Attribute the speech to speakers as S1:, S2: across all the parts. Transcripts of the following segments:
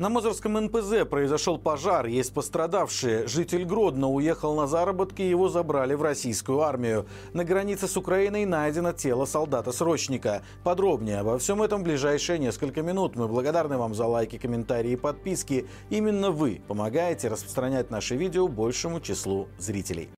S1: На Мозырском НПЗ произошел пожар, есть пострадавшие. Житель Гродно уехал на заработки, его забрали в российскую армию. На границе с Украиной найдено тело солдата-срочника. Подробнее обо всем этом в ближайшие несколько минут. Мы благодарны вам за лайки, комментарии и подписки. Именно вы помогаете распространять наши видео большему числу зрителей.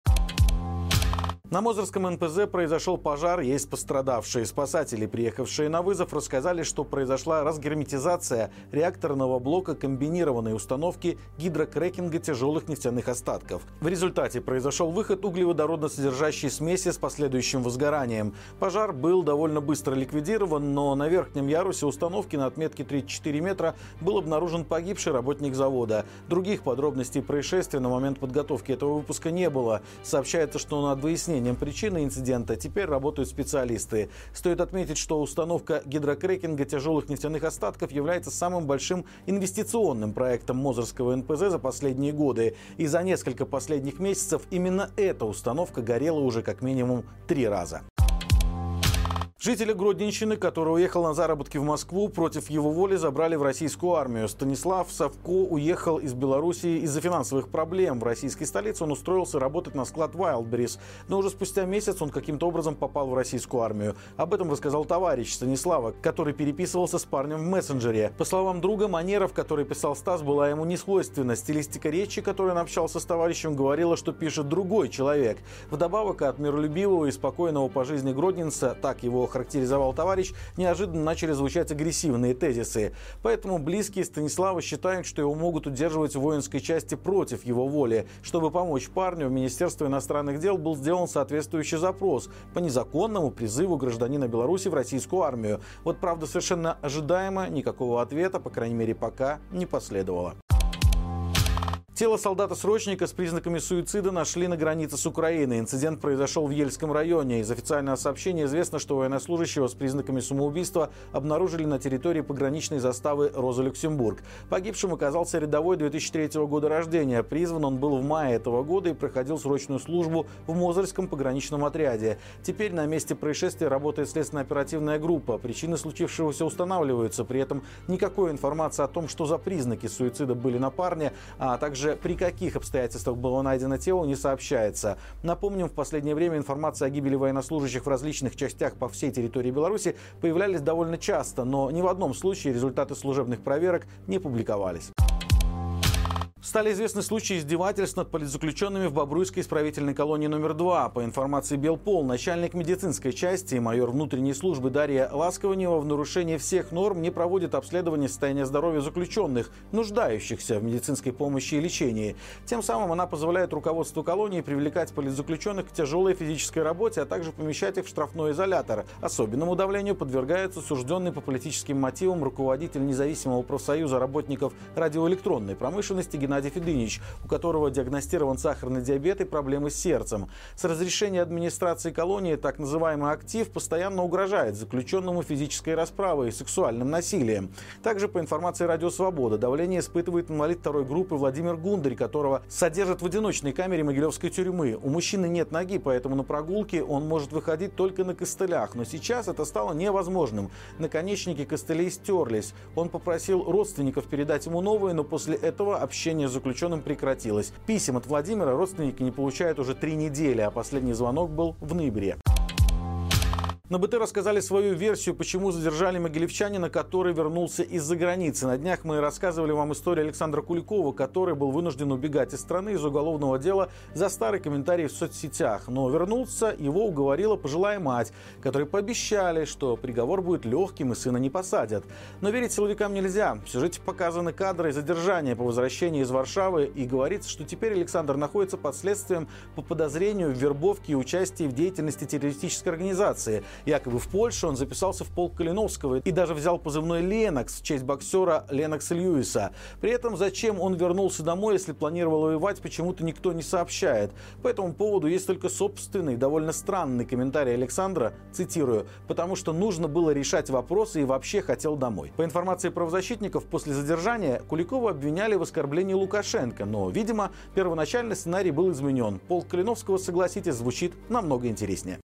S1: На Мозырском НПЗ произошел пожар, есть пострадавшие. Спасатели, приехавшие на вызов, рассказали, что произошла разгерметизация реакторного блока комбинированной установки гидрокрекинга тяжелых нефтяных остатков. В результате произошел выход углеводородно-содержащей смеси с последующим возгоранием. Пожар был довольно быстро ликвидирован, но на верхнем ярусе установки на отметке 34 метра был обнаружен погибший работник завода. Других подробностей происшествия на момент подготовки этого выпуска не было. Сообщается, что над выяснением выяснением причины инцидента теперь работают специалисты. Стоит отметить, что установка гидрокрекинга тяжелых нефтяных остатков является самым большим инвестиционным проектом Мозырского НПЗ за последние годы. И за несколько последних месяцев именно эта установка горела уже как минимум три раза. Жителя Гродненщины, который уехал на заработки в Москву, против его воли забрали в российскую армию. Станислав Савко уехал из Белоруссии из-за финансовых проблем. В российской столице он устроился работать на склад Wildberries. Но уже спустя месяц он каким-то образом попал в российскую армию. Об этом рассказал товарищ Станислава, который переписывался с парнем в мессенджере. По словам друга, манера, в которой писал Стас, была ему не свойственна. Стилистика речи, которой он общался с товарищем, говорила, что пишет другой человек. Вдобавок от миролюбивого и спокойного по жизни Гродненца, так его характеризовал товарищ, неожиданно начали звучать агрессивные тезисы. Поэтому близкие Станислава считают, что его могут удерживать в воинской части против его воли. Чтобы помочь парню, в Министерство иностранных дел был сделан соответствующий запрос по незаконному призыву гражданина Беларуси в российскую армию. Вот правда совершенно ожидаемо никакого ответа, по крайней мере пока, не последовало. Тело солдата-срочника с признаками суицида нашли на границе с Украиной. Инцидент произошел в Ельском районе. Из официального сообщения известно, что военнослужащего с признаками самоубийства обнаружили на территории пограничной заставы Роза-Люксембург. Погибшим оказался рядовой 2003 года рождения. Призван он был в мае этого года и проходил срочную службу в Мозырском пограничном отряде. Теперь на месте происшествия работает следственно-оперативная группа. Причины случившегося устанавливаются. При этом никакой информации о том, что за признаки суицида были на парне, а также при каких обстоятельствах было найдено тело, не сообщается. Напомним, в последнее время информация о гибели военнослужащих в различных частях по всей территории Беларуси появлялись довольно часто, но ни в одном случае результаты служебных проверок не публиковались. Стали известны случаи издевательств над политзаключенными в Бобруйской исправительной колонии номер 2. По информации Белпол, начальник медицинской части и майор внутренней службы Дарья Ласкованева в нарушении всех норм не проводит обследование состояния здоровья заключенных, нуждающихся в медицинской помощи и лечении. Тем самым она позволяет руководству колонии привлекать политзаключенных к тяжелой физической работе, а также помещать их в штрафной изолятор. Особенному давлению подвергается сужденный по политическим мотивам руководитель независимого профсоюза работников радиоэлектронной промышленности Федынович, у которого диагностирован сахарный диабет и проблемы с сердцем. С разрешения администрации колонии так называемый актив постоянно угрожает заключенному физической расправой и сексуальным насилием. Также по информации Радио Свобода давление испытывает инвалид второй группы Владимир Гундарь, которого содержат в одиночной камере Могилевской тюрьмы. У мужчины нет ноги, поэтому на прогулке он может выходить только на костылях. Но сейчас это стало невозможным. Наконечники костылей стерлись. Он попросил родственников передать ему новые, но после этого общение общение с заключенным прекратилось. Писем от Владимира родственники не получают уже три недели, а последний звонок был в ноябре. На БТ рассказали свою версию, почему задержали могилевчанина, который вернулся из-за границы. На днях мы рассказывали вам историю Александра Куликова, который был вынужден убегать из страны из уголовного дела за старый комментарий в соцсетях. Но вернулся, его уговорила пожилая мать, которые пообещали, что приговор будет легким и сына не посадят. Но верить силовикам нельзя. В сюжете показаны кадры задержания по возвращении из Варшавы и говорится, что теперь Александр находится под следствием по подозрению в вербовке и участии в деятельности террористической организации – Якобы в Польше он записался в полк Калиновского и даже взял позывной «Ленокс» в честь боксера Ленокса Льюиса. При этом зачем он вернулся домой, если планировал воевать, почему-то никто не сообщает. По этому поводу есть только собственный, довольно странный комментарий Александра, цитирую, «потому что нужно было решать вопросы и вообще хотел домой». По информации правозащитников, после задержания Куликова обвиняли в оскорблении Лукашенко, но, видимо, первоначальный сценарий был изменен. Полк Калиновского, согласитесь, звучит намного интереснее.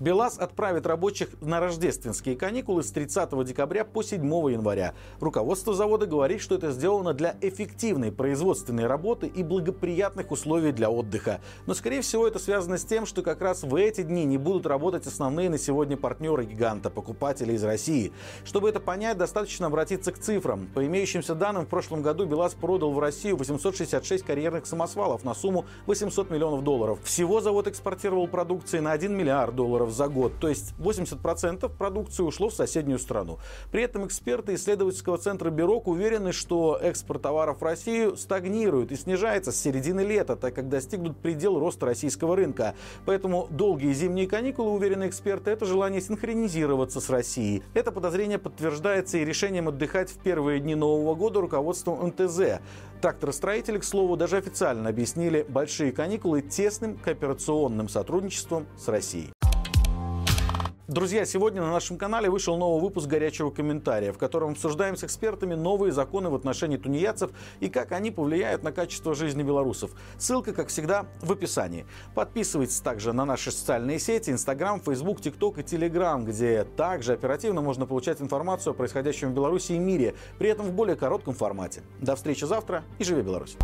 S1: БелАЗ отправит рабочих на рождественские каникулы с 30 декабря по 7 января. Руководство завода говорит, что это сделано для эффективной производственной работы и благоприятных условий для отдыха. Но, скорее всего, это связано с тем, что как раз в эти дни не будут работать основные на сегодня партнеры гиганта, покупатели из России. Чтобы это понять, достаточно обратиться к цифрам. По имеющимся данным, в прошлом году БелАЗ продал в Россию 866 карьерных самосвалов на сумму 800 миллионов долларов. Всего завод экспортировал продукции на 1 миллиард долларов за год, то есть 80% продукции ушло в соседнюю страну. При этом эксперты исследовательского центра Бюрок уверены, что экспорт товаров в Россию стагнирует и снижается с середины лета, так как достигнут предел роста российского рынка. Поэтому долгие зимние каникулы, уверены эксперты, это желание синхронизироваться с Россией. Это подозрение подтверждается и решением отдыхать в первые дни Нового года руководством МТЗ. Тракторостроители, к слову, даже официально объяснили большие каникулы тесным кооперационным сотрудничеством с Россией. Друзья, сегодня на нашем канале вышел новый выпуск «Горячего комментария», в котором обсуждаем с экспертами новые законы в отношении тунеядцев и как они повлияют на качество жизни белорусов. Ссылка, как всегда, в описании. Подписывайтесь также на наши социальные сети, Инстаграм, Фейсбук, ТикТок и Телеграм, где также оперативно можно получать информацию о происходящем в Беларуси и мире, при этом в более коротком формате. До встречи завтра и живи Беларусь!